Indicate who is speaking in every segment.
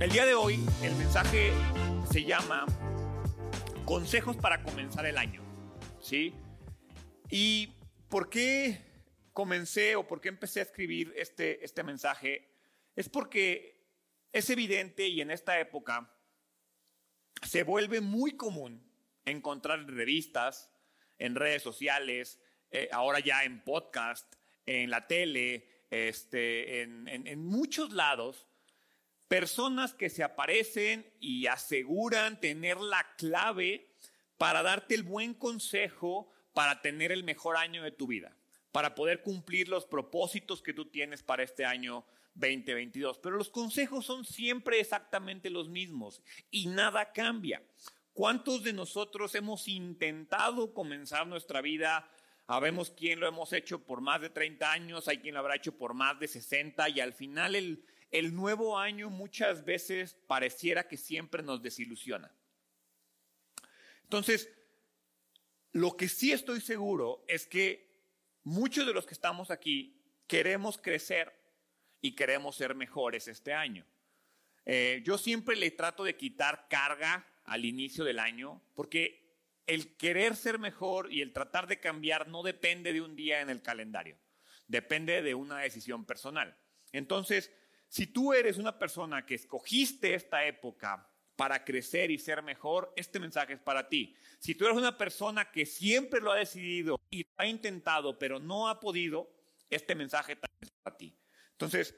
Speaker 1: El día de hoy el mensaje se llama Consejos para comenzar el año. ¿Sí? ¿Y por qué comencé o por qué empecé a escribir este, este mensaje? Es porque es evidente y en esta época se vuelve muy común encontrar revistas, en redes sociales, eh, ahora ya en podcast, en la tele, este, en, en muchos lados, Personas que se aparecen y aseguran tener la clave para darte el buen consejo para tener el mejor año de tu vida, para poder cumplir los propósitos que tú tienes para este año 2022. Pero los consejos son siempre exactamente los mismos y nada cambia. ¿Cuántos de nosotros hemos intentado comenzar nuestra vida? Sabemos quién lo hemos hecho por más de 30 años, hay quien lo habrá hecho por más de 60 y al final el, nuevo año muchas veces pareciera que siempre nos desilusiona. Entonces, lo que sí estoy seguro es que muchos de los que estamos aquí queremos crecer y queremos ser mejores este año. Eh, yo siempre le trato de quitar carga al inicio del año porque el querer ser mejor y el tratar de cambiar no depende de un día en el calendario, depende de una decisión personal. Entonces, si tú eres una persona que escogiste esta época para crecer y ser mejor, este mensaje es para ti. Si tú eres una persona que siempre lo ha decidido y lo ha intentado, pero no ha podido, este mensaje también es para ti. Entonces,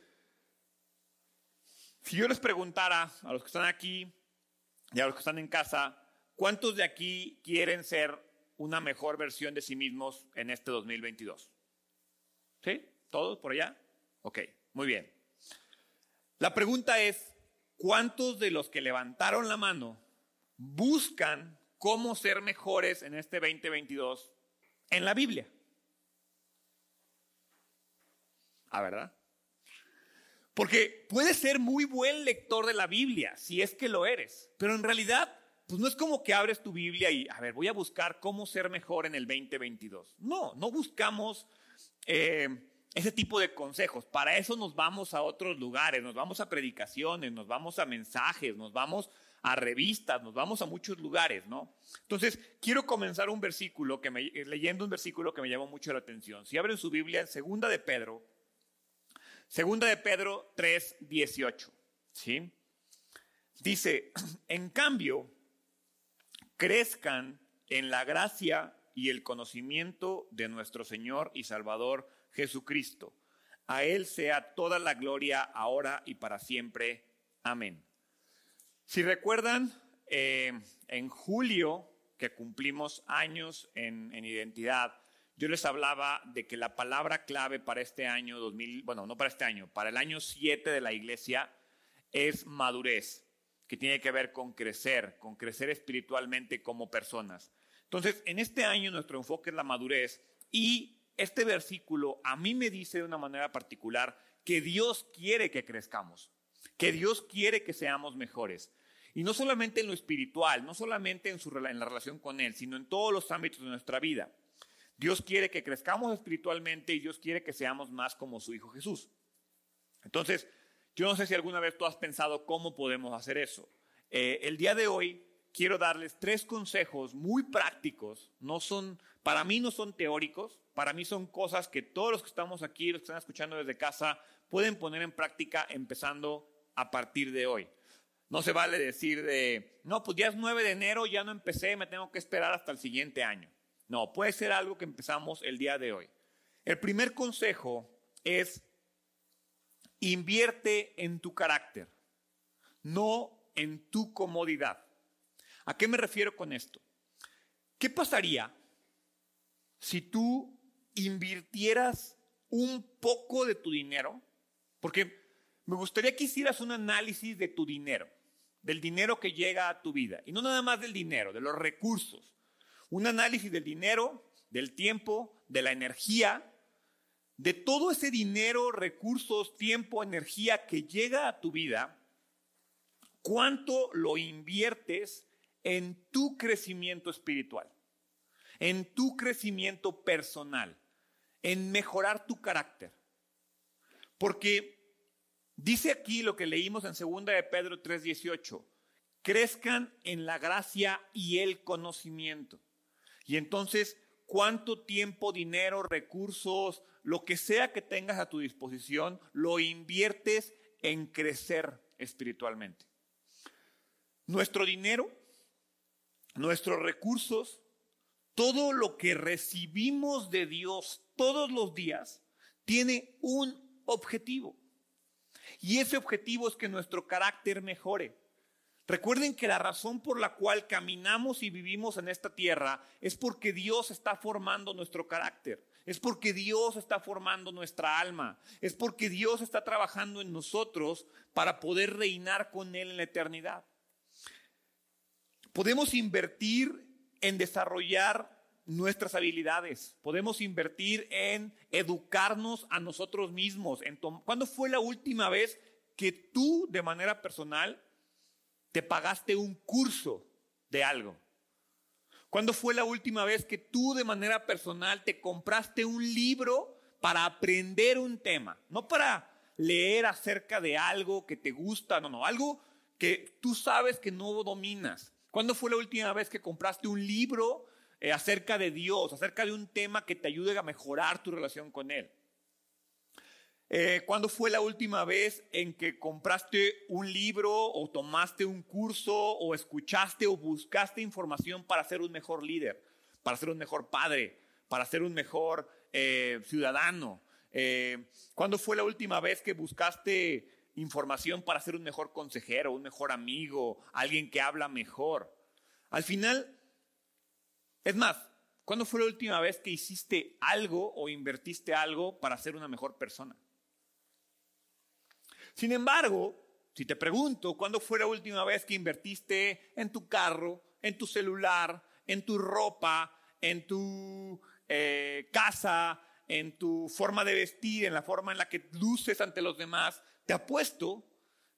Speaker 1: si yo les preguntara a los que están aquí y a los que están en casa, ¿cuántos de aquí quieren ser una mejor versión de sí mismos en este 2022? ¿Sí? ¿Todos por allá? Ok, muy bien. La pregunta es, ¿cuántos de los que levantaron la mano buscan cómo ser mejores en este 2022 en la Biblia? ¿Ah, verdad? Porque puedes ser muy buen lector de la Biblia, si es que lo eres, pero en realidad, pues no es como que abres tu Biblia y, a ver, voy a buscar cómo ser mejor en el 2022. No, no buscamos eh, ese tipo de consejos. Para eso nos vamos a otros lugares, nos vamos a predicaciones, nos vamos a mensajes, nos vamos a revistas, nos vamos a muchos lugares, ¿no? Entonces, quiero comenzar un versículo que me, leyendo un versículo que me llamó mucho la atención. Si abren su Biblia en Segunda de Pedro, Segunda de Pedro 3, 18, ¿sí? Dice, en cambio, crezcan en la gracia y el conocimiento de nuestro Señor y Salvador Jesucristo. A Él sea toda la gloria ahora y para siempre. Amén. Si recuerdan, eh, en julio, que cumplimos años en, en, identidad, yo les hablaba de que la palabra clave para este año 2000, bueno, no para este año, para el año 7 de la iglesia es madurez, que tiene que ver con crecer, con crecer espiritualmente como personas. Entonces, en este año nuestro enfoque es la madurez y este versículo a mí me dice de una manera particular que Dios quiere que crezcamos, que Dios quiere que seamos mejores. Y no solamente en lo espiritual, no solamente en, su, en la relación con Él, sino en todos los ámbitos de nuestra vida. Dios quiere que crezcamos espiritualmente y Dios quiere que seamos más como su Hijo Jesús. Entonces, yo no sé si alguna vez tú has pensado cómo podemos hacer eso. Eh, el día de hoy quiero darles tres consejos muy prácticos. No son, para mí no son teóricos, para mí son cosas que todos los que estamos aquí, los que están escuchando desde casa, pueden poner en práctica empezando a partir de hoy. No se vale decir de, no, pues ya es 9 de enero, ya no empecé, me tengo que esperar hasta el siguiente año. No, puede ser algo que empezamos el día de hoy. El primer consejo es invierte en tu carácter, no en tu comodidad. ¿A qué me refiero con esto? ¿Qué pasaría si tú invirtieras un poco de tu dinero, porque me gustaría que hicieras un análisis de tu dinero, del dinero que llega a tu vida, y no nada más del dinero, de los recursos. Un análisis del dinero, del tiempo, de la energía, de todo ese dinero, recursos, tiempo, energía que llega a tu vida, cuánto lo inviertes en tu crecimiento espiritual. en tu crecimiento personal, en mejorar tu carácter. Porque dice aquí lo que leímos en 2 de Pedro 3:18, crezcan en la gracia y el conocimiento. Y entonces, ¿cuánto tiempo, dinero, recursos, lo que sea que tengas a tu disposición, lo inviertes en crecer espiritualmente? Nuestro dinero, nuestros recursos, todo lo que recibimos de Dios todos los días, tiene un objetivo. Y ese objetivo es que nuestro carácter mejore. Recuerden que la razón por la cual caminamos y vivimos en esta tierra es porque Dios está formando nuestro carácter, es porque Dios está formando nuestra alma, es porque Dios está trabajando en nosotros para poder reinar con Él en la eternidad. Podemos invertir en desarrollar nuestras habilidades, podemos invertir en educarnos a nosotros mismos. ¿Cuándo fue la última vez que tú de manera personal te pagaste un curso de algo? ¿Cuándo fue la última vez que tú de manera personal te compraste un libro para aprender un tema? No para leer acerca de algo que te gusta, no, no, algo que tú sabes que no dominas. ¿Cuándo fue la última vez que compraste un libro eh, acerca de Dios, acerca de un tema que te ayude a mejorar tu relación con Él? Eh, ¿Cuándo fue la última vez en que compraste un libro o tomaste un curso o escuchaste o buscaste información para ser un mejor líder, para ser un mejor padre, para ser un mejor eh, ciudadano? ¿Cuándo fue la última vez que buscaste información para ser un mejor consejero, un mejor amigo, alguien que habla mejor. Al final, es más, ¿cuándo fue la última vez que hiciste algo o invertiste algo para ser una mejor persona? Sin embargo, si te pregunto, ¿cuándo fue la última vez que invertiste en tu carro, en tu celular, en tu ropa, en tu eh, casa, en tu forma de vestir, en la forma en la que luces ante los demás, te apuesto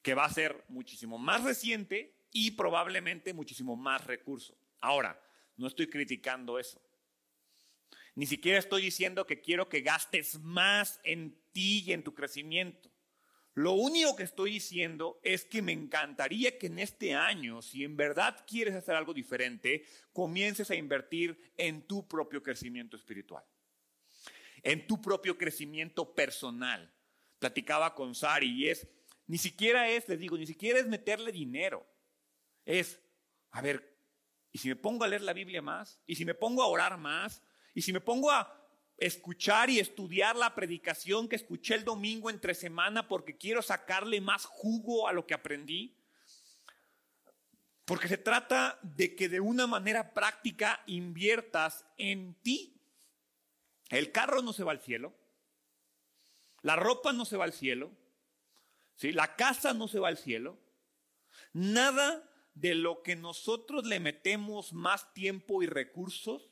Speaker 1: que va a ser muchísimo más reciente y probablemente muchísimo más recurso. Ahora, no estoy criticando eso. Ni siquiera estoy diciendo que quiero que gastes más en ti y en tu crecimiento. Lo único que estoy diciendo es que me encantaría que en este año, si en verdad quieres hacer algo diferente, comiences a invertir en tu propio crecimiento espiritual, en tu propio crecimiento personal platicaba con Sari y es, ni siquiera es, les digo, ni siquiera es meterle dinero. Es, a ver, ¿y si me pongo a leer la Biblia más? ¿Y si me pongo a orar más? ¿Y si me pongo a escuchar y estudiar la predicación que escuché el domingo entre semana porque quiero sacarle más jugo a lo que aprendí? Porque se trata de que de una manera práctica inviertas en ti. El carro no se va al cielo. La ropa no se va al cielo. ¿sí? La casa no se va al cielo. Nada de lo que nosotros le metemos más tiempo y recursos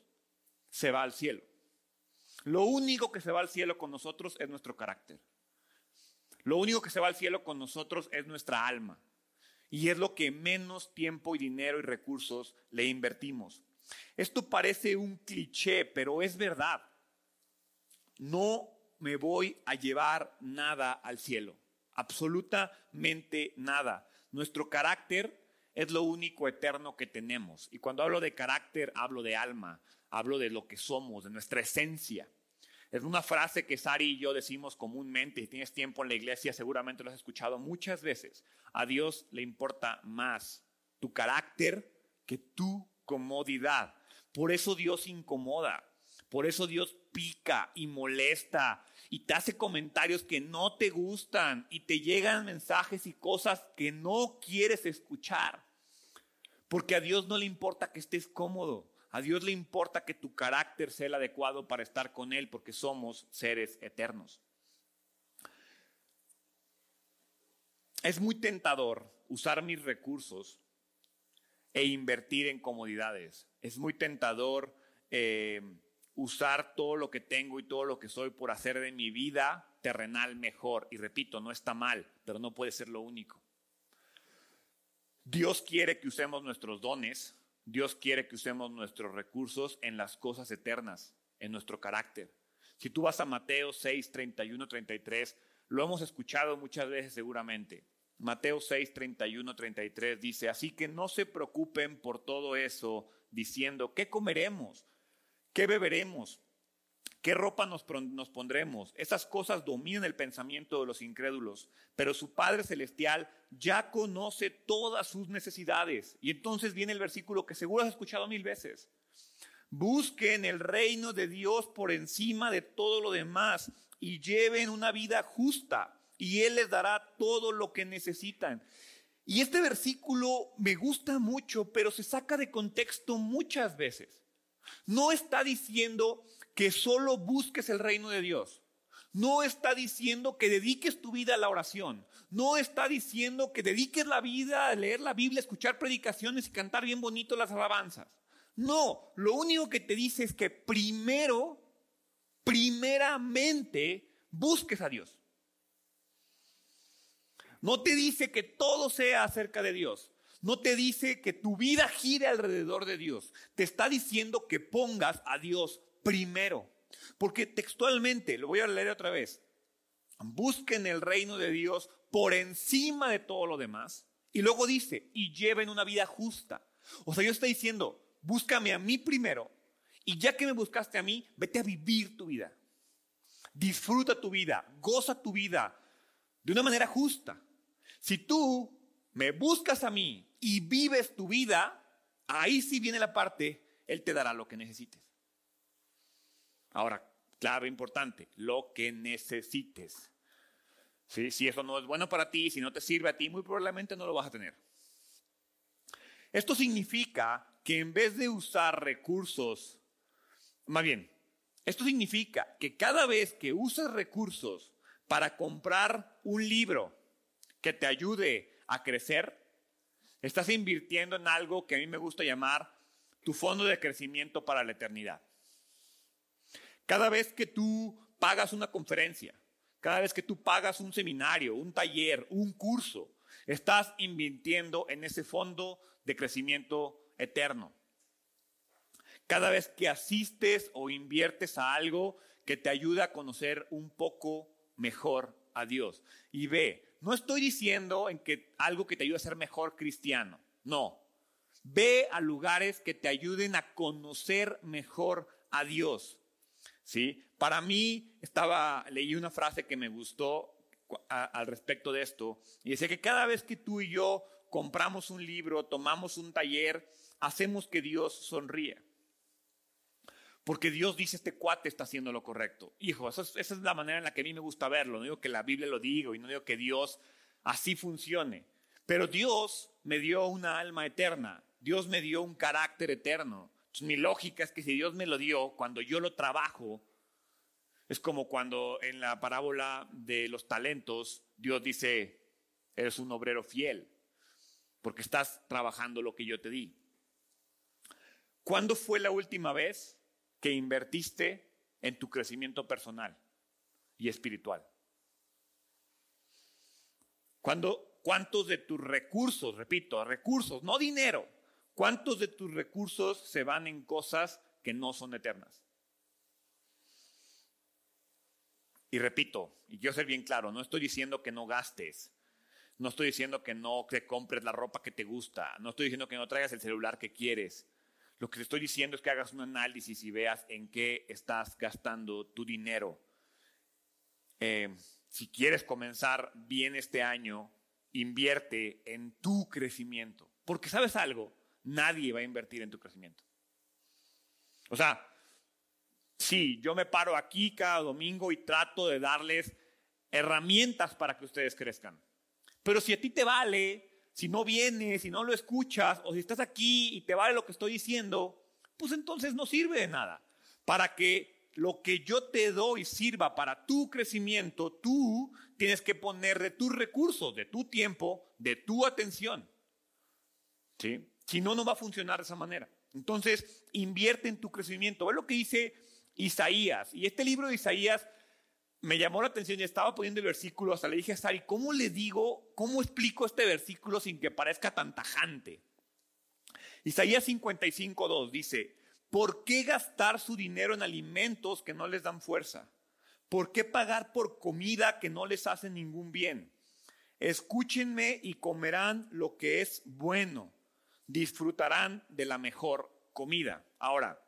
Speaker 1: se va al cielo. Lo único que se va al cielo con nosotros es nuestro carácter. Lo único que se va al cielo con nosotros es nuestra alma. Y es lo que menos tiempo y dinero y recursos le invertimos. Esto parece un cliché, pero es verdad. No me voy a llevar nada al cielo, absolutamente nada. Nuestro carácter es lo único eterno que tenemos. Y cuando hablo de carácter, hablo de alma, hablo de lo que somos, de nuestra esencia. Es una frase que Sari y yo decimos comúnmente, si tienes tiempo en la iglesia seguramente lo has escuchado muchas veces. A Dios le importa más tu carácter que tu comodidad. Por eso Dios incomoda, por eso Dios pica y molesta y te hace comentarios que no te gustan y te llegan mensajes y cosas que no quieres escuchar. Porque a Dios no le importa que estés cómodo. A Dios le importa que tu carácter sea el adecuado para estar con Él porque somos seres eternos. Es muy tentador usar mis recursos e invertir en comodidades. Es muy tentador eh, usar todo lo que tengo y todo lo que soy por hacer de mi vida terrenal mejor. Y repito, no está mal, pero no puede ser lo único. Dios quiere que usemos nuestros dones, Dios quiere que usemos nuestros recursos en las cosas eternas, en nuestro carácter. Si tú vas a Mateo 6, 31, 33, lo hemos escuchado muchas veces seguramente. Mateo 6, 31, 33 dice, así que no se preocupen por todo eso diciendo, ¿qué comeremos? ¿Qué beberemos? ¿Qué ropa nos, nos, pondremos? Esas cosas dominan el pensamiento de los incrédulos, pero su Padre Celestial ya conoce todas sus necesidades. Y entonces viene el versículo que seguro has escuchado mil veces. Busquen el reino de Dios por encima de todo lo demás y lleven una vida justa y Él les dará todo lo que necesitan. Y este versículo me gusta mucho, pero se saca de contexto muchas veces. No está diciendo que solo busques el reino de Dios. No está diciendo que dediques tu vida a la oración. No está diciendo que dediques la vida a leer la Biblia, escuchar predicaciones y cantar bien bonito las alabanzas. No, lo único que te dice es que primero, primeramente, busques a Dios. No te dice que todo sea acerca de Dios. No te dice que tu vida gire alrededor de Dios. Te está diciendo que pongas a Dios primero. Porque textualmente, lo voy a leer otra vez, busquen el reino de Dios por encima de todo lo demás. Y luego dice, y lleven una vida justa. O sea, yo estoy diciendo, búscame a mí primero. Y ya que me buscaste a mí, vete a vivir tu vida. Disfruta tu vida, goza tu vida de una manera justa. Si tú me buscas a mí y vives tu vida, ahí sí viene la parte, Él te dará lo que necesites. Ahora, clave importante, lo que necesites. Si eso no es bueno para ti, si no te sirve a ti, muy probablemente no lo vas a tener. Esto significa que en vez de usar recursos, más bien, esto significa que cada vez que usas recursos para comprar un libro que te ayude a crecer, estás invirtiendo en algo que a mí me gusta llamar tu fondo de crecimiento para la eternidad. Cada vez que tú pagas una conferencia, cada vez que tú pagas un seminario, un taller, un curso, estás invirtiendo en ese fondo de crecimiento eterno. Cada vez que asistes o inviertes a algo que te ayuda a conocer un poco mejor a Dios. Y ve, no estoy diciendo en que algo que te ayude a ser mejor cristiano, no. Ve a lugares que te ayuden a conocer mejor a Dios. ¿Sí? Para mí, estaba, leí una frase que me gustó al respecto de esto, y decía que cada vez que tú y yo compramos un libro, tomamos un taller, hacemos que Dios sonríe. Porque Dios dice, este cuate está haciendo lo correcto. Hijo, esa es, la manera en la que a mí me gusta verlo. No digo que la Biblia lo diga y no digo que Dios así funcione. Pero Dios me dio una alma eterna. Dios me dio un carácter eterno mi lógica es que si Dios me lo dio, cuando yo lo trabajo, es como cuando en la parábola de los talentos, Dios dice, eres un obrero fiel, porque estás trabajando lo que yo te di. ¿Cuándo fue la última vez que invertiste en tu crecimiento personal y espiritual? ¿Cuándo, ¿Cuántos de tus recursos, repito, recursos, no dinero, ¿Cuántos de tus recursos se van en cosas que no son eternas? Y repito, y quiero ser bien claro, no estoy diciendo que no gastes, no estoy diciendo que no te compres la ropa que te gusta, no estoy diciendo que no traigas el celular que quieres. Lo que te estoy diciendo es que hagas un análisis y veas en qué estás gastando tu dinero. Eh, si quieres comenzar bien este año, invierte en tu crecimiento. Porque sabes algo, nadie va a invertir en tu crecimiento. O sea, sí, yo me paro aquí cada domingo y trato de darles herramientas para que ustedes crezcan. Pero si a ti te vale, si no vienes, si no lo escuchas, o si estás aquí y te vale lo que estoy diciendo, pues entonces no sirve de nada. Para que lo que yo te doy sirva para tu crecimiento, tú tienes que poner de tus recursos, de tu tiempo, de tu atención. ¿Sí? Si no, no va a funcionar de esa manera. Entonces, invierte en tu crecimiento. Ve lo que dice Isaías. Y este libro de Isaías me llamó la atención y estaba poniendo el versículo. Hasta le dije a Sari, ¿cómo le digo, cómo explico este versículo sin que parezca tan tajante? Isaías 55.2 dice, ¿por qué gastar su dinero en alimentos que no les dan fuerza? ¿Por qué pagar por comida que no les hace ningún bien? Escúchenme y comerán lo que es bueno. Disfrutarán de la mejor comida. Ahora,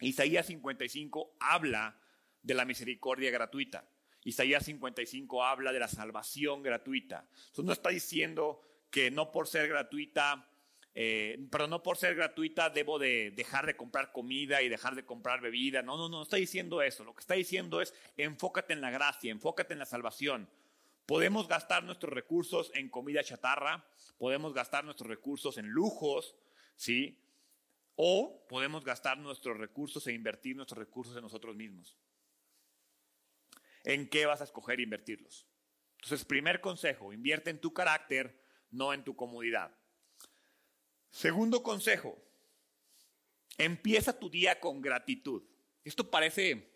Speaker 1: Isaías 55 habla de la misericordia gratuita. Isaías 55 habla de la salvación gratuita. Eso no está diciendo que no por ser gratuita, eh, pero no por ser gratuita debo de dejar de comprar comida y dejar de comprar bebida. No, no, no, no está diciendo eso. Lo que está diciendo es enfócate en la gracia, enfócate en la salvación. Podemos gastar nuestros recursos en comida chatarra, podemos gastar nuestros recursos en lujos, ¿sí? O podemos gastar nuestros recursos e invertir nuestros recursos en nosotros mismos. ¿En qué vas a escoger invertirlos? Entonces, primer consejo, invierte en tu carácter, no en tu comodidad. Segundo consejo, empieza tu día con gratitud. Esto parece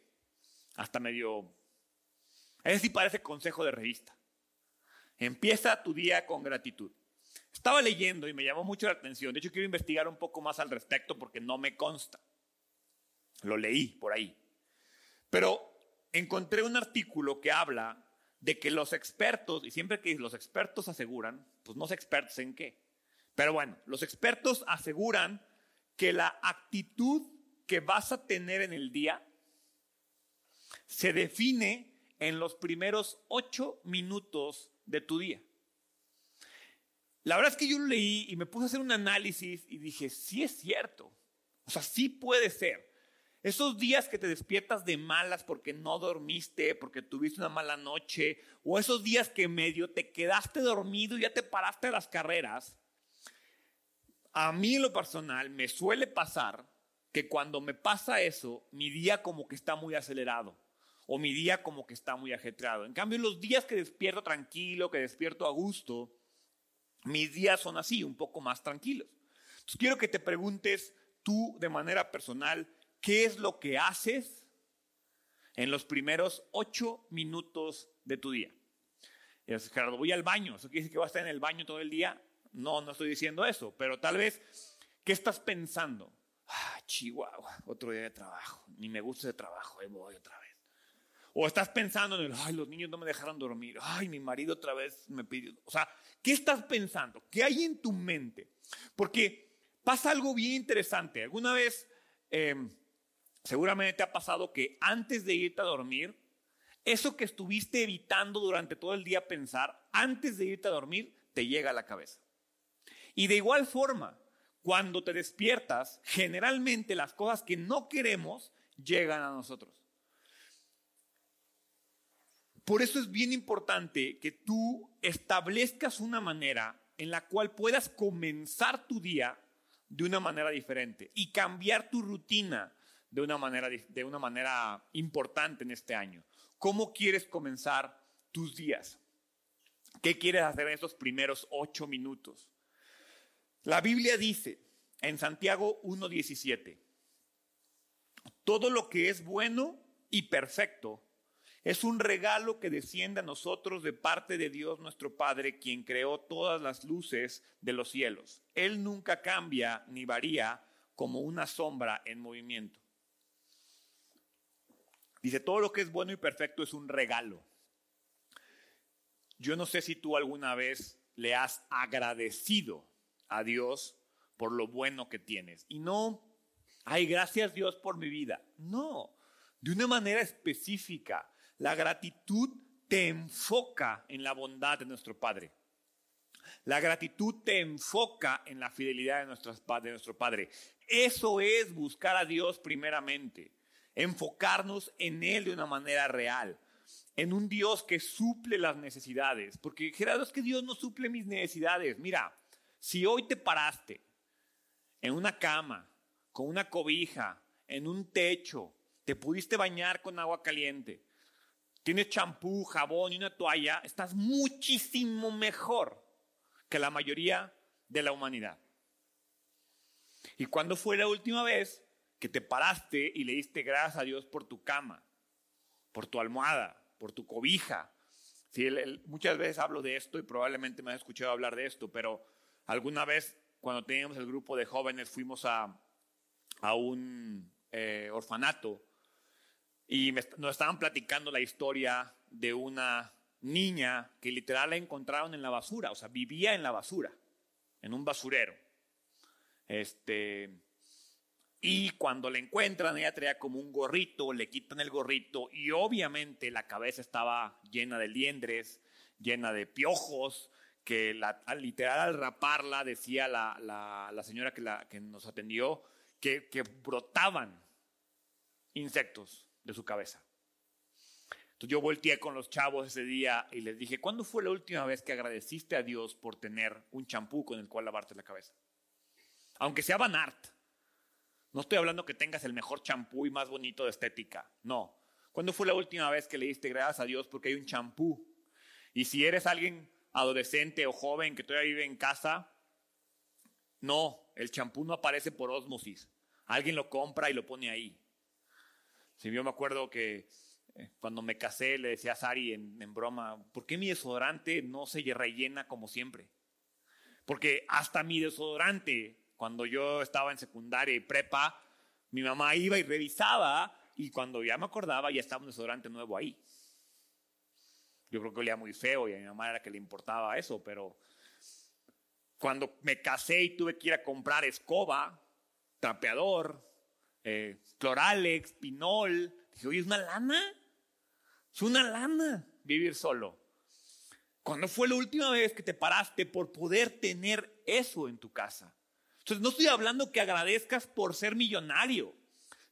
Speaker 1: hasta medio, es decir, parece consejo de revista. Empieza tu día con gratitud. Estaba leyendo y me llamó mucho la atención. De hecho, quiero investigar un poco más al respecto porque no me consta. Lo leí por ahí. Pero encontré un artículo que habla de que los expertos, y siempre que los expertos aseguran, pues no sé expertos en qué, pero bueno, los expertos aseguran que la actitud que vas a tener en el día se define en los primeros ocho minutos de tu día. La verdad es que yo lo leí y me puse a hacer un análisis y dije, sí es cierto. O sea, sí puede ser. Esos días que te despiertas de malas porque no dormiste, porque tuviste una mala noche, o esos días que medio te quedaste dormido y ya te paraste las carreras, a mí lo personal me suele pasar que cuando me pasa eso, mi día como que está muy acelerado o mi día como que está muy ajetreado. En cambio, los días que despierto tranquilo, que despierto a gusto, mis días son así, un poco más tranquilos. Entonces quiero que te preguntes tú de manera personal, ¿qué es lo que haces en los primeros ocho minutos de tu día? Y dices, Gerardo, voy al baño, ¿eso quiere decir que vas a estar en el baño todo el día? No, no estoy diciendo eso, pero tal vez, ¿qué estás pensando? Ah, Chihuahua, otro día de trabajo, ni me gusta ese trabajo, ahí voy otra vez. O estás pensando en el, ay, los niños no me dejaron dormir, ay, mi marido otra vez me pidió. O sea, ¿qué estás pensando? ¿Qué hay en tu mente? Porque pasa algo bien interesante. Alguna vez, em, seguramente te ha pasado que antes de irte a dormir, eso que estuviste evitando durante todo el día pensar, antes de irte a dormir, te llega a la cabeza. Y de igual forma, cuando te despiertas, generalmente las cosas que no queremos llegan a nosotros. Por eso es bien importante que tú establezcas una manera en la cual puedas comenzar tu día de una manera diferente y cambiar tu rutina de una manera, de una manera importante en este año. ¿Cómo quieres comenzar tus días? ¿Qué quieres hacer en esos primeros ocho minutos? La Biblia dice en Santiago 1.17, todo lo que es bueno y perfecto es un regalo que desciende a nosotros de parte de Dios nuestro Padre, quien creó todas las luces de los cielos. Él nunca cambia ni varía como una sombra en movimiento. Dice, todo lo que es bueno y perfecto es un regalo. Yo no sé si tú alguna vez le has agradecido a Dios por lo bueno que tienes. Y no, ay, gracias Dios por mi vida. No, de una manera específica. La gratitud te enfoca en la bondad de nuestro Padre. La gratitud te enfoca en la fidelidad de, nuestro Padre. Eso es buscar a Dios primeramente, enfocarnos en Él de una manera real, en un Dios que suple las necesidades. Porque Gerardo, es que Dios no suple mis necesidades. Mira, si hoy te paraste en una cama, con una cobija, en un techo, te pudiste bañar con agua caliente, tienes champú, jabón y una toalla, estás muchísimo mejor que la mayoría de la humanidad. ¿Y cuándo fue la última vez que te paraste y le diste gracias a Dios por tu cama, por tu almohada, por tu cobija? muchas veces hablo de esto y probablemente me has escuchado hablar de esto, pero alguna vez cuando teníamos el grupo de jóvenes, fuimos a, a un eh, orfanato y nos estaban platicando la historia de una niña que literal la encontraron en la basura, o sea, vivía en la basura, en un basurero. Este, y cuando la encuentran, ella traía como un gorrito, le quitan el gorrito y obviamente la cabeza estaba llena de liendres, llena de piojos, que la, literal al raparla, decía la, la, señora que, la, que nos atendió, que, que brotaban insectos de su cabeza. Entonces yo volteé con los chavos ese día y les dije, ¿cuándo fue la última vez que agradeciste a Dios por tener un champú con el cual lavarte la cabeza? Aunque sea Banart. No estoy hablando que tengas el mejor champú y más bonito de estética. No. ¿Cuándo fue la última vez que le diste gracias a Dios porque hay un champú? Y si eres alguien adolescente o joven que todavía vive en casa, no, el champú no aparece por osmosis. Alguien lo compra y lo pone ahí. Si yo me acuerdo que eh, cuando me casé le decía a Sari en, broma, ¿por qué mi desodorante no se rellena como siempre? Porque hasta mi desodorante, cuando yo estaba en secundaria y prepa, mi mamá iba y revisaba y cuando ya me acordaba ya estaba un desodorante nuevo ahí. Yo creo que olía muy feo y a mi mamá era que le importaba eso, pero cuando me casé y tuve que ir a comprar escoba, trapeador, eh, cloralex, pinol, dije, oye, ¿es una lana? Es una lana vivir solo. ¿Cuándo fue la última vez que te paraste por poder tener eso en tu casa? Entonces, no estoy hablando que agradezcas por ser millonario.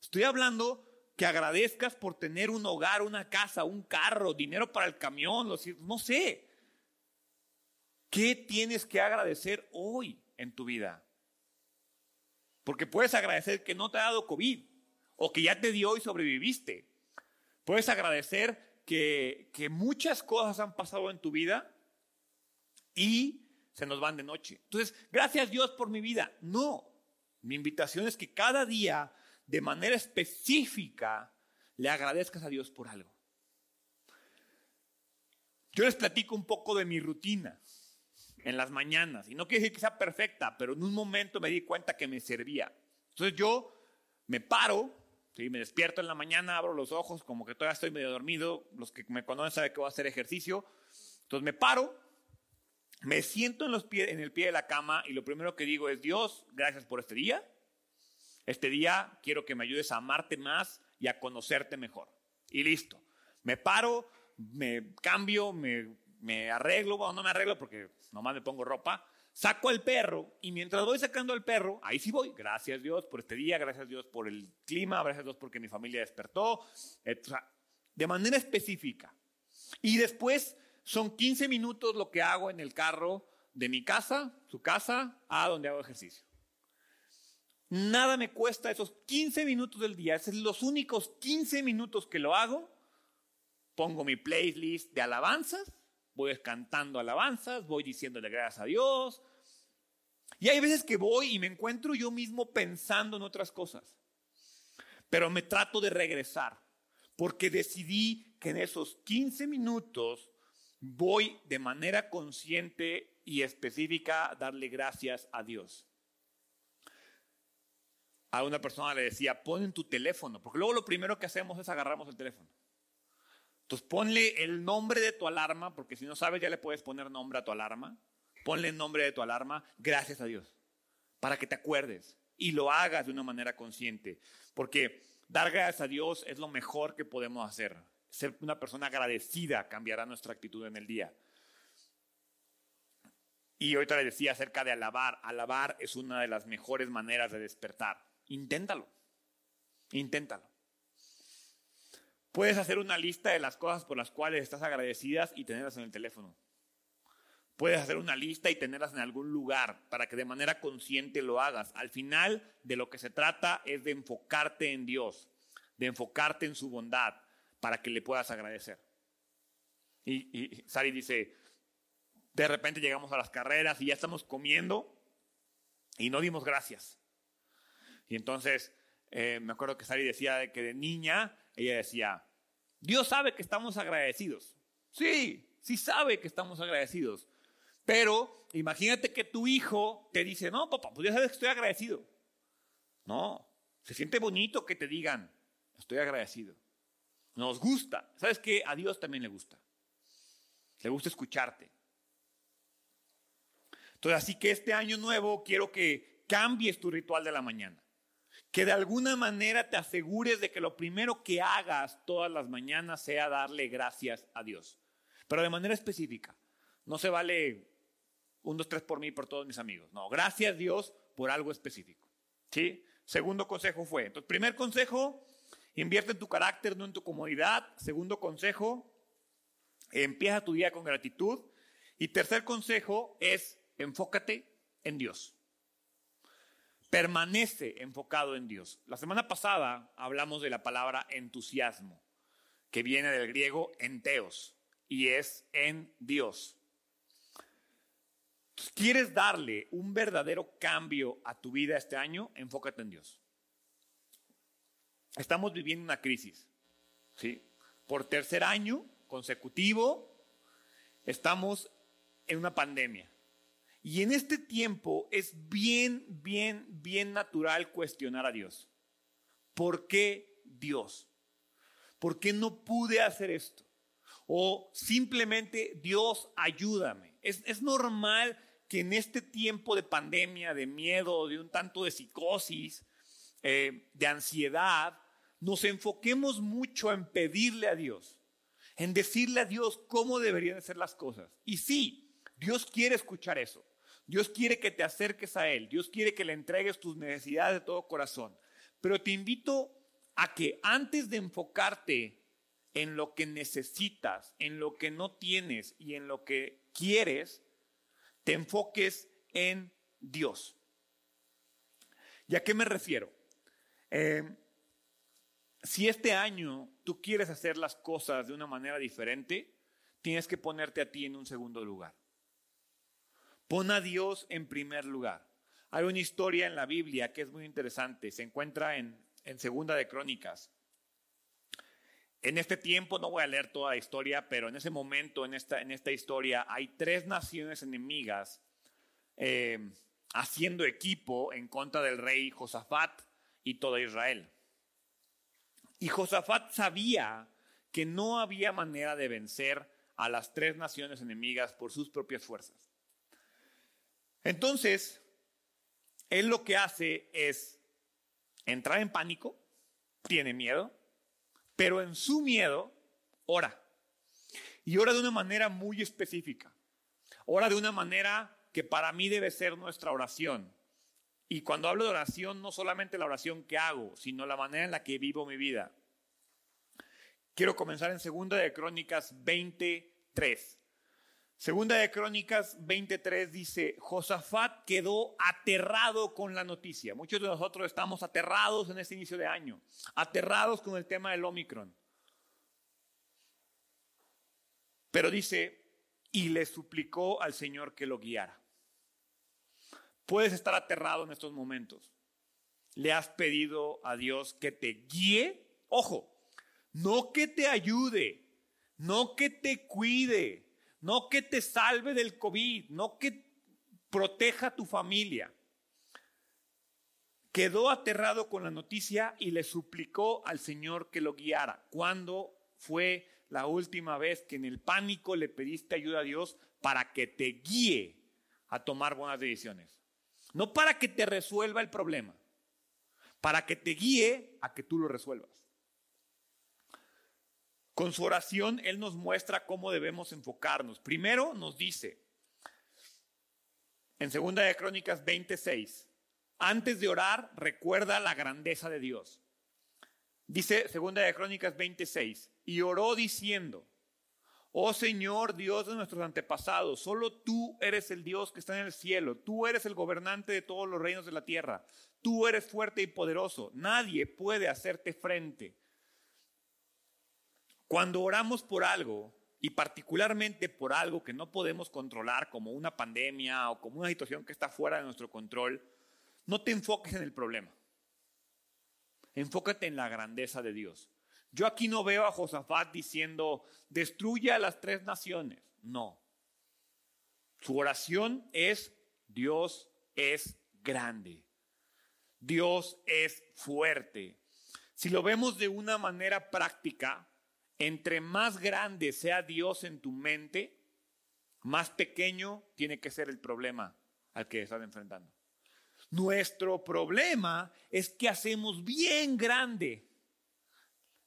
Speaker 1: Estoy hablando que agradezcas por tener un hogar, una casa, un carro, dinero para el camión, no sé. ¿Qué tienes que agradecer hoy en tu vida? Porque puedes agradecer que no te ha dado COVID o que ya te dio y sobreviviste. Puedes agradecer que, muchas cosas han pasado en tu vida y se nos van de noche. Entonces, gracias Dios por mi vida. No, mi invitación es que cada día, de manera específica, le agradezcas a Dios por algo. Yo les platico un poco de mi rutina en las mañanas. Y no quiere decir que sea perfecta, pero en un momento me di cuenta que me servía. Entonces yo me paro me despierto en la mañana, abro los ojos, como que todavía estoy medio dormido. Los que me conocen saben que voy a hacer ejercicio. Entonces me paro, me siento en, los pies, en el pie de la cama y lo primero que digo es, Dios, gracias por este día. Este día quiero que me ayudes a amarte más y a conocerte mejor. Y listo. Me paro, me cambio, me, me arreglo, bueno, no me arreglo porque nomás me pongo ropa saco al perro y mientras voy sacando al perro, ahí sí voy. Gracias Dios por este día, gracias Dios por el clima, gracias Dios porque mi familia despertó. de manera específica. Y después son 15 minutos lo que hago en el carro de mi casa, su casa, a donde hago ejercicio. Nada me cuesta esos 15 minutos del día, esos son los únicos 15 minutos que lo hago. Pongo mi playlist de alabanzas voy cantando alabanzas, voy diciéndole gracias a Dios. Y hay veces que voy y me encuentro yo mismo pensando en otras cosas. Pero me trato de regresar, porque decidí que en esos 15 minutos voy de manera consciente y específica a darle gracias a Dios. A una persona le decía, pon en tu teléfono, porque luego lo primero que hacemos es agarramos el teléfono. Entonces ponle el nombre de tu alarma, porque si no sabes ya le puedes poner nombre a tu alarma. Ponle el nombre de tu alarma, gracias a Dios, para que te acuerdes y lo hagas de una manera consciente. Porque dar gracias a Dios es lo mejor que podemos hacer. Ser una persona agradecida cambiará nuestra actitud en el día. Y ahorita le decía acerca de alabar. Alabar es una de las mejores maneras de despertar. Inténtalo. Inténtalo. Puedes hacer una lista de las cosas por las cuales estás agradecidas y tenerlas en el teléfono. Puedes hacer una lista y tenerlas en algún lugar para que de manera consciente lo hagas. Al final de lo que se trata es de enfocarte en Dios, de enfocarte en su bondad para que le puedas agradecer. Y, Sari dice, de repente llegamos a las carreras y ya estamos comiendo y no dimos gracias. Y entonces eh, me acuerdo que Sari decía que de niña ella decía, Dios sabe que estamos agradecidos. Sí, sí sabe que estamos agradecidos. Pero imagínate que tu hijo te dice, no, papá, pues ya sabes que estoy agradecido. No, se siente bonito que te digan, estoy agradecido. Nos gusta. ¿Sabes qué? A Dios también le gusta. Le gusta escucharte. Entonces, así que este año nuevo quiero que cambies tu ritual de la mañana. Que de alguna manera te asegures de que lo primero que hagas todas las mañanas sea darle gracias a Dios. Pero de manera específica. No se vale un, dos, tres por mí por todos mis amigos. No, gracias Dios por algo específico. ¿Sí? Segundo consejo fue. Entonces, primer consejo, invierte en tu carácter, no en tu comodidad. Segundo consejo, empieza tu día con gratitud. Y tercer consejo es enfócate en Dios. Permanece enfocado en Dios. La semana pasada hablamos de la palabra entusiasmo, que viene del griego enteos y es en Dios. ¿Quieres darle un verdadero cambio a tu vida este año? Enfócate en Dios. Estamos viviendo una crisis, ¿sí? Por tercer año consecutivo estamos en una pandemia. Y en este tiempo es bien, bien, bien natural cuestionar a Dios. ¿Por qué Dios? ¿Por qué no pude hacer esto? O simplemente Dios ayúdame. Es, es normal que en este tiempo de pandemia, de miedo, de un tanto de psicosis, eh, de ansiedad, nos enfoquemos mucho en pedirle a Dios, en decirle a Dios cómo deberían ser las cosas. Y sí, Dios quiere escuchar eso. Dios quiere que te acerques a Él. Dios quiere que le entregues tus necesidades de todo corazón. Pero te invito a que antes de enfocarte en lo que necesitas, en lo que no tienes y en lo que quieres, te enfoques en Dios. ¿Y a qué me refiero? Eh, si este año tú quieres hacer las cosas de una manera diferente, tienes que ponerte a ti en un segundo lugar. Pon a Dios en primer lugar. Hay una historia en la Biblia que es muy interesante. Se encuentra en, en Segunda de Crónicas. En este tiempo, no voy a leer toda la historia, pero en ese momento, en esta, en esta historia, hay tres naciones enemigas eh, haciendo equipo en contra del rey Josafat y toda Israel. Y Josafat sabía que no había manera de vencer a las tres naciones enemigas por sus propias fuerzas. Entonces, él lo que hace es entrar en pánico, tiene miedo, pero en su miedo ora. Y ora de una manera muy específica. Ora de una manera que para mí debe ser nuestra oración. Y cuando hablo de oración, no solamente la oración que hago, sino la manera en la que vivo mi vida. Quiero comenzar en Segunda de Crónicas 23. Segunda de Crónicas 23 dice, Josafat quedó aterrado con la noticia. Muchos de nosotros estamos aterrados en este inicio de año, aterrados con el tema del Omicron. Pero dice, y le suplicó al Señor que lo guiara. Puedes estar aterrado en estos momentos. Le has pedido a Dios que te guíe, ojo, no que te ayude, no que te cuide, no que te salve del COVID, no que proteja a tu familia. Quedó aterrado con la noticia y le suplicó al Señor que lo guiara. ¿Cuándo fue la última vez que en el pánico le pediste ayuda a Dios para que te guíe a tomar buenas decisiones? No para que te resuelva el problema, para que te guíe a que tú lo resuelvas. Con su oración, Él nos muestra cómo debemos enfocarnos. Primero nos dice, en Segunda de Crónicas 26, antes de orar, recuerda la grandeza de Dios. Dice Segunda de Crónicas 26, y oró diciendo, Oh Señor Dios de nuestros antepasados, solo tú eres el Dios que está en el cielo, tú eres el gobernante de todos los reinos de la tierra, tú eres fuerte y poderoso, nadie puede hacerte frente. Cuando oramos por algo, y particularmente por algo que no podemos controlar, como una pandemia o como una situación que está fuera de nuestro control, no te enfoques en el problema. Enfócate en la grandeza de Dios. Yo aquí no veo a Josafat diciendo, destruye a las tres naciones. No. Su oración es, Dios es grande. Dios es fuerte. Si lo vemos de una manera práctica, entre más grande sea Dios en tu mente, más pequeño tiene que ser el problema al que estás enfrentando. Nuestro problema es que hacemos bien grande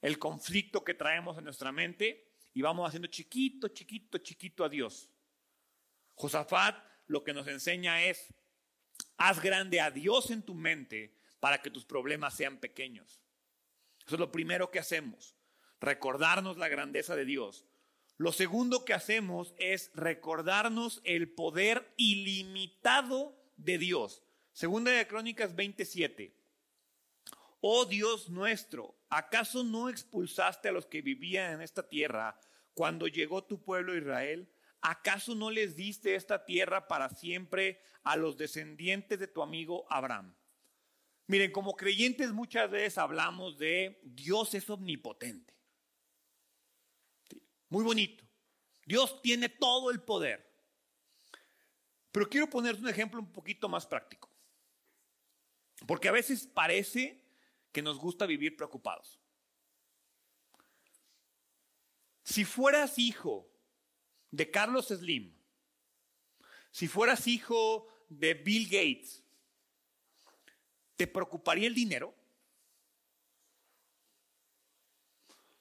Speaker 1: el conflicto que traemos en nuestra mente y vamos haciendo chiquito, chiquito, chiquito a Dios. Josafat lo que nos enseña es, haz grande a Dios en tu mente para que tus problemas sean pequeños. Eso es lo primero que hacemos, recordarnos la grandeza de Dios. Lo segundo que hacemos es recordarnos el poder ilimitado de Dios. Segunda de Crónicas 27. Oh Dios nuestro, ¿acaso no expulsaste a los que vivían en esta tierra cuando llegó tu pueblo Israel? ¿Acaso no les diste esta tierra para siempre a los descendientes de tu amigo Abraham? Miren, como creyentes muchas veces hablamos de Dios es omnipotente. Muy bonito. Dios tiene todo el poder. Pero quiero poner un ejemplo un poquito más práctico. Porque a veces parece que nos gusta vivir preocupados. Si fueras hijo de Carlos Slim, si fueras hijo de Bill Gates, ¿te preocuparía el dinero?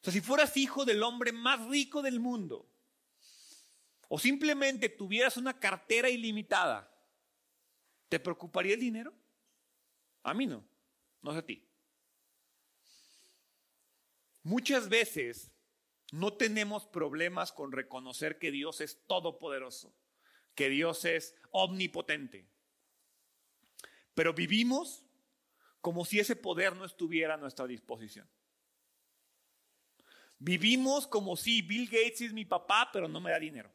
Speaker 1: O sea, si fueras hijo del hombre más rico del mundo, o simplemente tuvieras una cartera ilimitada, ¿te preocuparía el dinero? A mí no, no sé a ti. Muchas veces no tenemos problemas con reconocer que Dios es todopoderoso, que Dios es omnipotente. Pero vivimos como si ese poder no estuviera a nuestra disposición. Vivimos como si Bill Gates es mi papá, pero no me da dinero.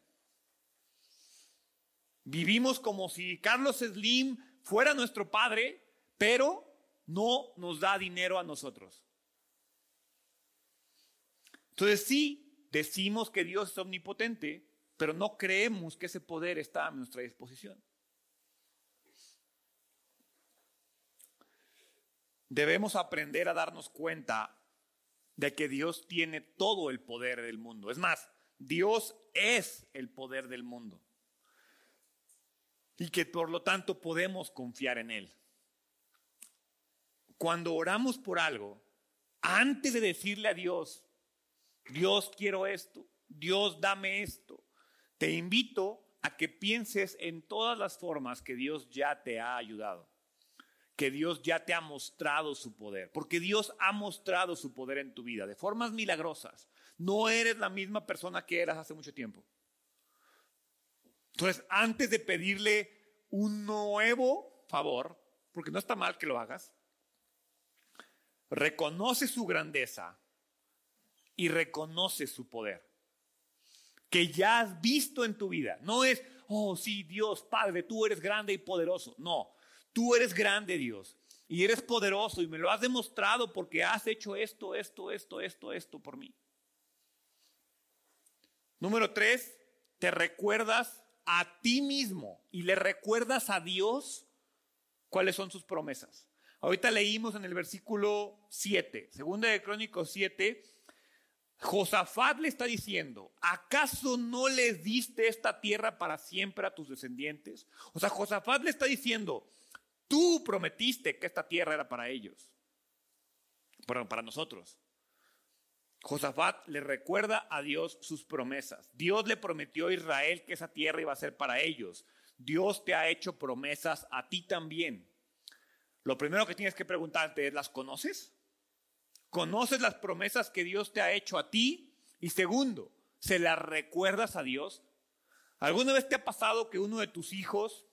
Speaker 1: Vivimos como si Carlos Slim fuera nuestro padre, pero no nos da dinero a nosotros. Entonces sí, decimos que Dios es omnipotente, pero no creemos que ese poder está a nuestra disposición. Debemos aprender a darnos cuenta de que Dios tiene todo el poder del mundo. Es más, Dios es el poder del mundo. Y que por lo tanto podemos confiar en Él. Cuando oramos por algo, antes de decirle a Dios, Dios quiero esto, Dios dame esto. Te invito a que pienses en todas las formas que Dios ya te ha ayudado, Dios ya te ha mostrado su poder, porque Dios ha mostrado su poder en tu vida de formas milagrosas. No eres la misma persona que eras hace mucho tiempo. Entonces, antes de pedirle un nuevo favor, porque no está mal que lo hagas, reconoce su grandeza y reconoces su poder. Que ya has visto en tu vida. No es, oh sí, Dios, Padre, tú eres grande y poderoso. No, tú eres grande, Dios. Y eres poderoso y me lo has demostrado porque has hecho esto, esto, esto, esto, esto por mí. Número tres, te recuerdas a ti mismo y le recuerdas a Dios cuáles son sus promesas. Ahorita leímos en el versículo 7, segunda de Crónicos 7, Josafat le está diciendo, ¿acaso no les diste esta tierra para siempre a tus descendientes? O sea, Josafat le está diciendo, tú prometiste que esta tierra era para ellos, pero para nosotros. Josafat le recuerda a Dios sus promesas. Dios le prometió a Israel que esa tierra iba a ser para ellos. Dios te ha hecho promesas a ti también. Lo primero que tienes que preguntarte es, ¿las conoces? ¿Conoces las promesas que Dios te ha hecho a ti? Y segundo, ¿se las recuerdas a Dios? ¿Alguna vez te ha pasado que uno de tus hijos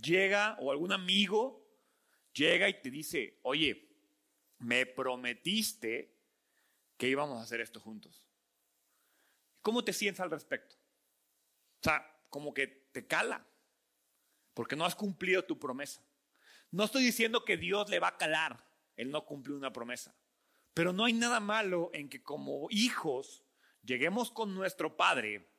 Speaker 1: llega o algún amigo llega y te dice, oye, me prometiste que íbamos a hacer esto juntos? ¿Cómo te sientes al respecto? O sea, como que te cala, porque no has cumplido tu promesa. No estoy diciendo que Dios le va a calar el no cumplir una promesa. Pero no hay nada malo en que como hijos lleguemos con nuestro padre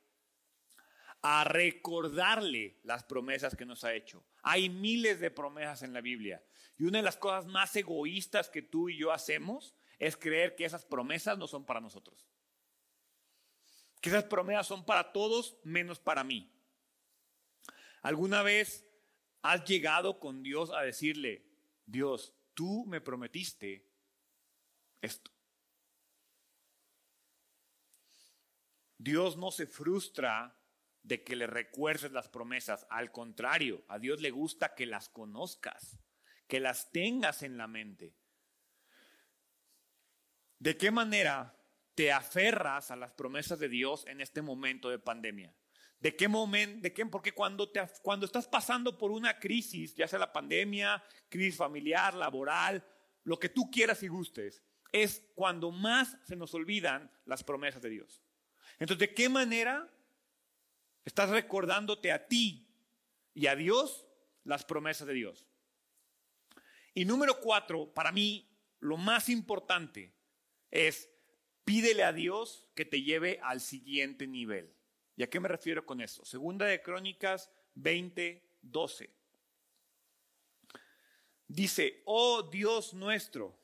Speaker 1: a recordarle las promesas que nos ha hecho. Hay miles de promesas en la Biblia. Y una de las cosas más egoístas que tú y yo hacemos es creer que esas promesas no son para nosotros. Que esas promesas son para todos menos para mí. ¿Alguna vez has llegado con Dios a decirle, Dios, tú me prometiste esto? Dios no se frustra de que le recuerdes las promesas. Al contrario, a Dios le gusta que las conozcas, que las tengas en la mente. ¿De qué manera te aferras a las promesas de Dios en este momento de pandemia? ¿De qué momento? ¿De qué? Porque cuando, te, cuando estás pasando por una crisis, ya sea la pandemia, crisis familiar, laboral, lo que tú quieras y gustes, es cuando más se nos olvidan las promesas de Dios. Entonces, ¿de qué manera estás recordándote a ti y a Dios las promesas de Dios? Y número cuatro, para mí, lo más importante es pídele a Dios que te lleve al siguiente nivel. ¿Y a qué me refiero con eso? Segunda de Crónicas 20, 12. Dice, oh Dios nuestro,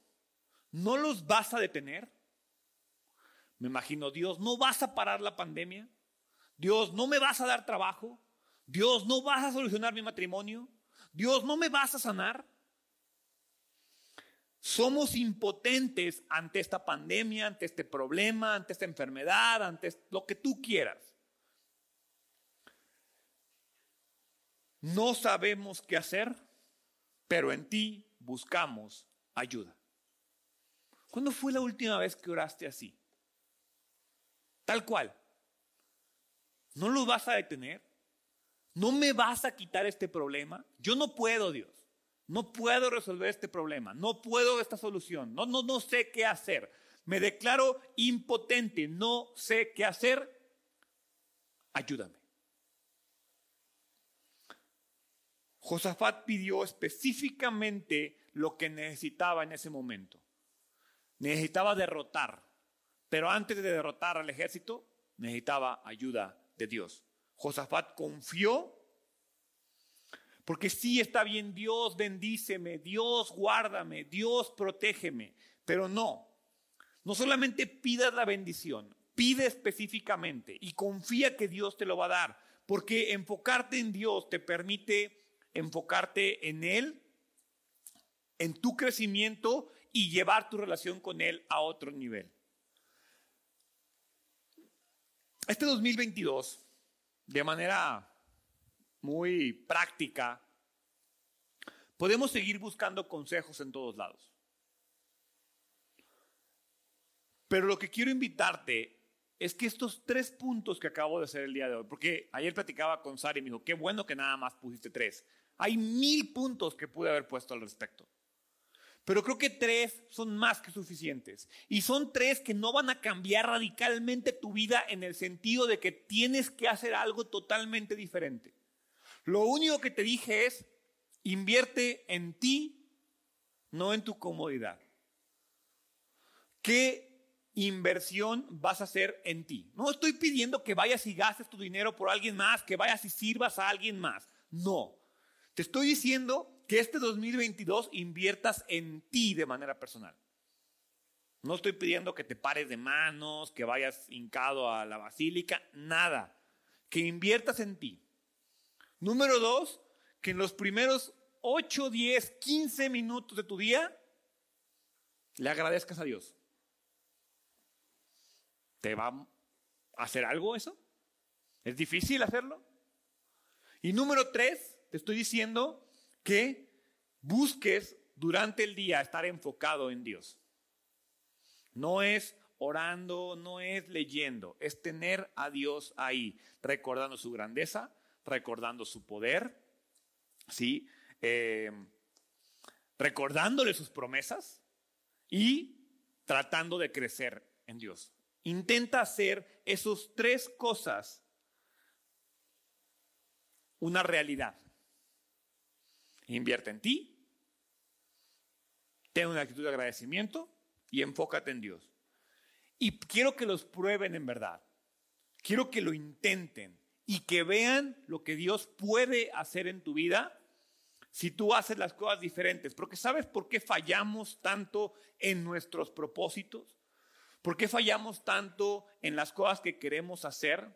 Speaker 1: ¿no los vas a detener? Me imagino, Dios, ¿no vas a parar la pandemia? Dios, ¿no me vas a dar trabajo? Dios, ¿no vas a solucionar mi matrimonio? Dios, ¿no me vas a sanar? Somos impotentes ante esta pandemia, ante este problema, ante esta enfermedad, ante lo que tú quieras. No sabemos qué hacer, pero en ti buscamos ayuda. ¿Cuándo fue la última vez que oraste así? Tal cual. ¿No lo vas a detener? ¿No me vas a quitar este problema? Yo no puedo, Dios. No puedo resolver este problema, no puedo esta solución, no, no, no sé qué hacer. Me declaro impotente, no sé qué hacer. Ayúdame. Josafat pidió específicamente lo que necesitaba en ese momento. Necesitaba derrotar, pero antes de derrotar al ejército, necesitaba ayuda de Dios. Josafat confió porque sí está bien, Dios bendíceme, Dios guárdame, Dios protégeme, pero no. No solamente pidas la bendición, pide específicamente y confía que Dios te lo va a dar, porque enfocarte en Dios te permite enfocarte en Él, en tu crecimiento y llevar tu relación con Él a otro nivel. Este 2022, de manera muy práctica, podemos seguir buscando consejos en todos lados. Pero lo que quiero invitarte es que estos tres puntos que acabo de hacer el día de hoy, porque ayer platicaba con Sari y me dijo, qué bueno que nada más pusiste tres. Hay mil puntos que pude haber puesto al respecto. Pero creo que tres son más que suficientes. Y son tres que no van a cambiar radicalmente tu vida en el sentido de que tienes que hacer algo totalmente diferente. Lo único que te dije es, invierte en ti, no en tu comodidad. ¿Qué inversión vas a hacer en ti? No estoy pidiendo que vayas y gastes tu dinero por alguien más, que vayas y sirvas a alguien más. No. Te estoy diciendo que este 2022 inviertas en ti de manera personal. No estoy pidiendo que te pares de manos, que vayas hincado a la basílica, nada. Que inviertas en ti. Número dos, que en los primeros 8, 10, 15 minutos de tu día le agradezcas a Dios. ¿Te va a hacer algo eso? ¿Es difícil hacerlo? Y número tres, te estoy diciendo que busques durante el día estar enfocado en Dios. No es orando, no es leyendo, es tener a Dios ahí, recordando su grandeza, recordando su poder, ¿sí? Eh, recordándole sus promesas y tratando de crecer en Dios. Intenta hacer esas tres cosas una realidad. Invierte en ti, ten una actitud de agradecimiento y enfócate en Dios. Y quiero que los prueben en verdad. Quiero que lo intenten y que vean lo que Dios puede hacer en tu vida si tú haces las cosas diferentes. Porque ¿sabes por qué fallamos tanto en nuestros propósitos? ¿Por qué fallamos tanto en las cosas que queremos hacer?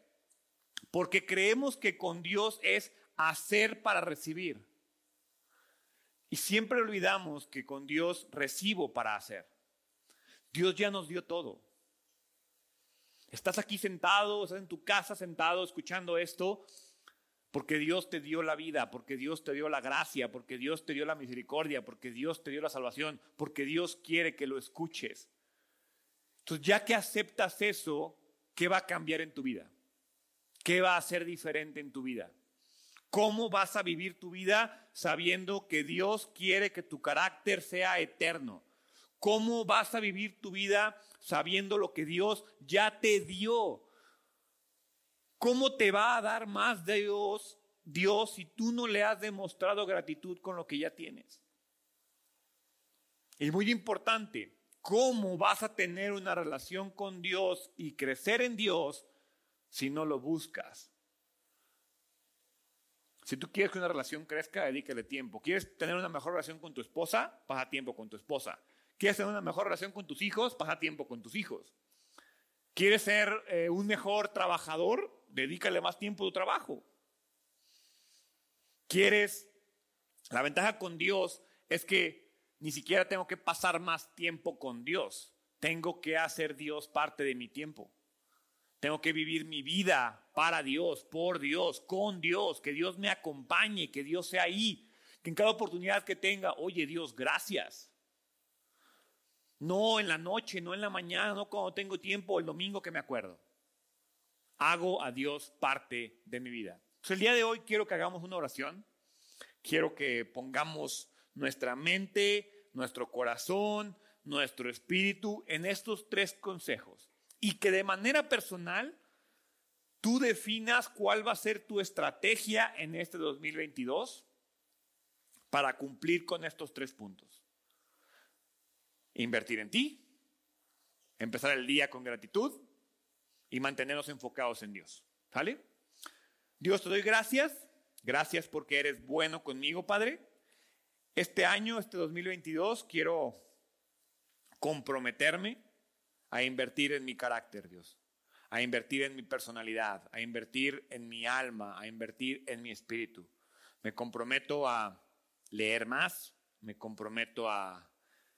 Speaker 1: Porque creemos que con Dios es hacer para recibir. Y siempre olvidamos que con Dios recibo para hacer. Dios ya nos dio todo. Estás aquí sentado, estás en tu casa sentado escuchando esto, porque Dios te dio la vida, porque Dios te dio la gracia, porque Dios te dio la misericordia, porque Dios te dio la salvación, porque Dios quiere que lo escuches. Entonces, ya que aceptas eso, ¿qué va a cambiar en tu vida? ¿Qué va a ser diferente en tu vida? ¿Cómo vas a vivir tu vida sabiendo que Dios quiere que tu carácter sea eterno? ¿Cómo vas a vivir tu vida sabiendo lo que Dios ya te dio? ¿Cómo te va a dar más de Dios, Dios si tú no le has demostrado gratitud con lo que ya tienes? Es muy importante, ¿cómo vas a tener una relación con Dios y crecer en Dios si no lo buscas? Si tú quieres que una relación crezca, dedícale tiempo. ¿Quieres tener una mejor relación con tu esposa? Pasa tiempo con tu esposa. ¿Quieres tener una mejor relación con tus hijos? Pasa tiempo con tus hijos. ¿Quieres ser eh, un mejor trabajador? Dedícale más tiempo a tu trabajo. ¿Quieres? La ventaja con Dios es que ni siquiera tengo que pasar más tiempo con Dios. Tengo que hacer Dios parte de mi tiempo. Tengo que vivir mi vida para Dios, por Dios, con Dios, que Dios me acompañe, que Dios sea ahí, que en cada oportunidad que tenga, oye Dios, gracias. No en la noche, no en la mañana, no cuando tengo tiempo, el domingo que me acuerdo. Hago a Dios parte de mi vida. Entonces, el día de hoy quiero que hagamos una oración. Quiero que pongamos nuestra mente, nuestro corazón, nuestro espíritu en estos tres consejos y que de manera personal tú definas cuál va a ser tu estrategia en este 2022 para cumplir con estos tres puntos. Invertir en ti, empezar el día con gratitud y mantenernos enfocados en Dios. ¿Vale? Dios te doy gracias. Gracias porque eres bueno conmigo, Padre. Este año, este 2022, quiero comprometerme a invertir en mi carácter, Dios, a invertir en mi personalidad, a invertir en mi alma, a invertir en mi espíritu. Me comprometo a leer más, me comprometo a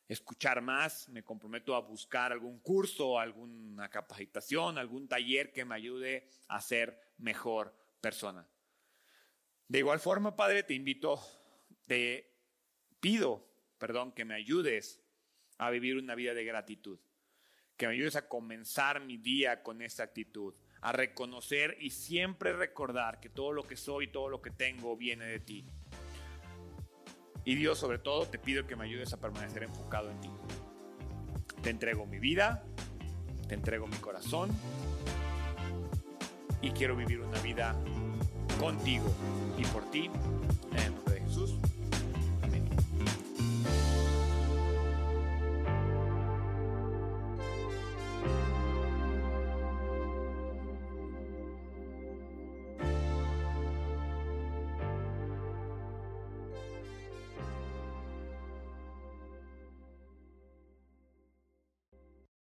Speaker 1: escuchar más, me comprometo a buscar algún curso, alguna capacitación, algún taller que me ayude a ser mejor persona. De igual forma, Padre, te invito, te pido, perdón, que me ayudes a vivir una vida de gratitud, que me ayudes a comenzar mi día con esa actitud, a reconocer y siempre recordar que todo lo que soy, todo lo que tengo viene de ti. Y Dios, sobre todo, te pido que me ayudes a permanecer enfocado en ti. Te entrego mi vida, te entrego mi corazón y quiero vivir una vida contigo y por ti